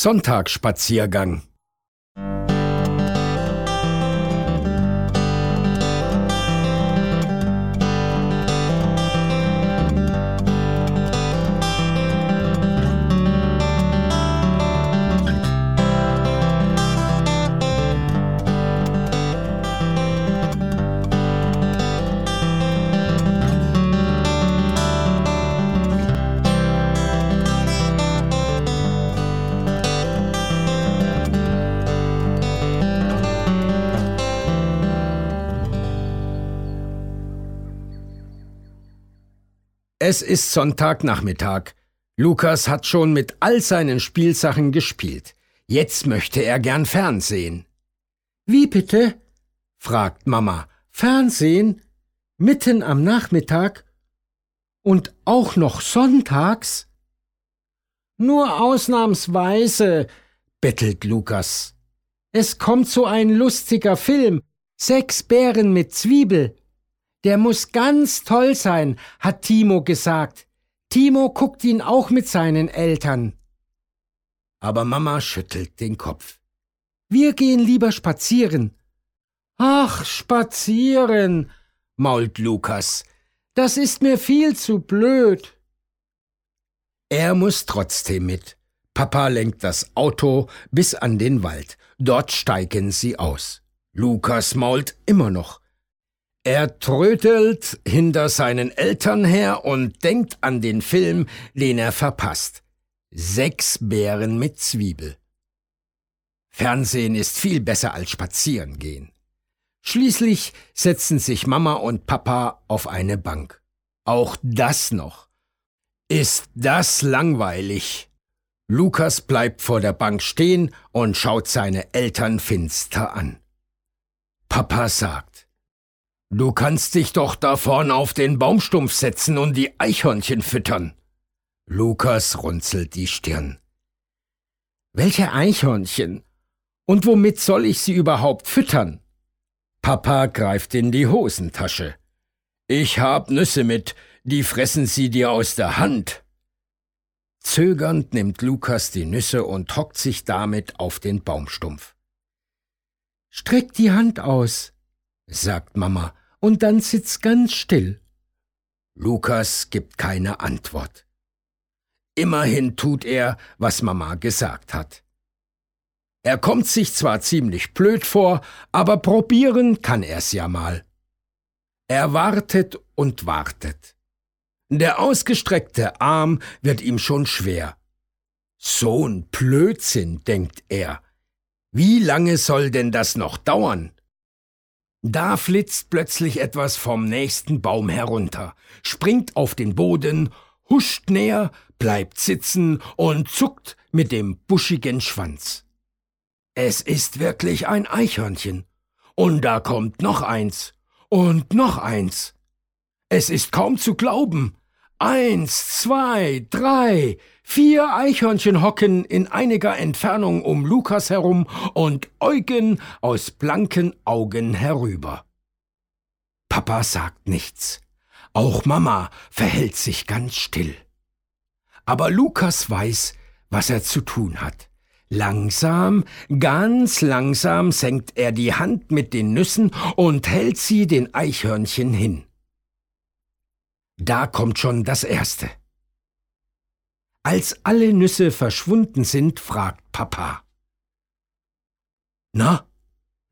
Sonntagsspaziergang Es ist Sonntagnachmittag. Lukas hat schon mit all seinen Spielsachen gespielt. Jetzt möchte er gern Fernsehen. Wie bitte? fragt Mama. Fernsehen? Mitten am Nachmittag? Und auch noch sonntags? Nur ausnahmsweise, bettelt Lukas. Es kommt so ein lustiger Film. Sechs Bären mit Zwiebel. Der muss ganz toll sein, hat Timo gesagt. Timo guckt ihn auch mit seinen Eltern. Aber Mama schüttelt den Kopf. Wir gehen lieber spazieren. Ach, spazieren, mault Lukas. Das ist mir viel zu blöd. Er muss trotzdem mit. Papa lenkt das Auto bis an den Wald. Dort steigen sie aus. Lukas mault immer noch. Er trötelt hinter seinen Eltern her und denkt an den Film, den er verpasst. Sechs Bären mit Zwiebel. Fernsehen ist viel besser als spazieren gehen. Schließlich setzen sich Mama und Papa auf eine Bank. Auch das noch. Ist das langweilig? Lukas bleibt vor der Bank stehen und schaut seine Eltern finster an. Papa sagt, Du kannst dich doch da vorn auf den Baumstumpf setzen und die Eichhörnchen füttern. Lukas runzelt die Stirn. Welche Eichhörnchen? Und womit soll ich sie überhaupt füttern? Papa greift in die Hosentasche. Ich hab Nüsse mit, die fressen sie dir aus der Hand. Zögernd nimmt Lukas die Nüsse und hockt sich damit auf den Baumstumpf. Streck die Hand aus, sagt Mama und dann sitzt ganz still. Lukas gibt keine Antwort. Immerhin tut er, was Mama gesagt hat. Er kommt sich zwar ziemlich blöd vor, aber probieren kann er's ja mal. Er wartet und wartet. Der ausgestreckte Arm wird ihm schon schwer. So'n Blödsinn, denkt er. Wie lange soll denn das noch dauern? Da flitzt plötzlich etwas vom nächsten Baum herunter, springt auf den Boden, huscht näher, bleibt sitzen und zuckt mit dem buschigen Schwanz. Es ist wirklich ein Eichhörnchen. Und da kommt noch eins. Und noch eins. Es ist kaum zu glauben. Eins, zwei, drei, vier Eichhörnchen hocken in einiger Entfernung um Lukas herum und äugen aus blanken Augen herüber. Papa sagt nichts. Auch Mama verhält sich ganz still. Aber Lukas weiß, was er zu tun hat. Langsam, ganz langsam senkt er die Hand mit den Nüssen und hält sie den Eichhörnchen hin. Da kommt schon das Erste. Als alle Nüsse verschwunden sind, fragt Papa. Na,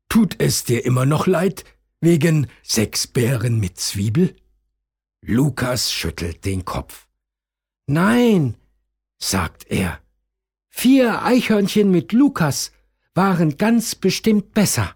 tut es dir immer noch leid, wegen sechs Bären mit Zwiebel? Lukas schüttelt den Kopf. Nein, sagt er, vier Eichhörnchen mit Lukas waren ganz bestimmt besser.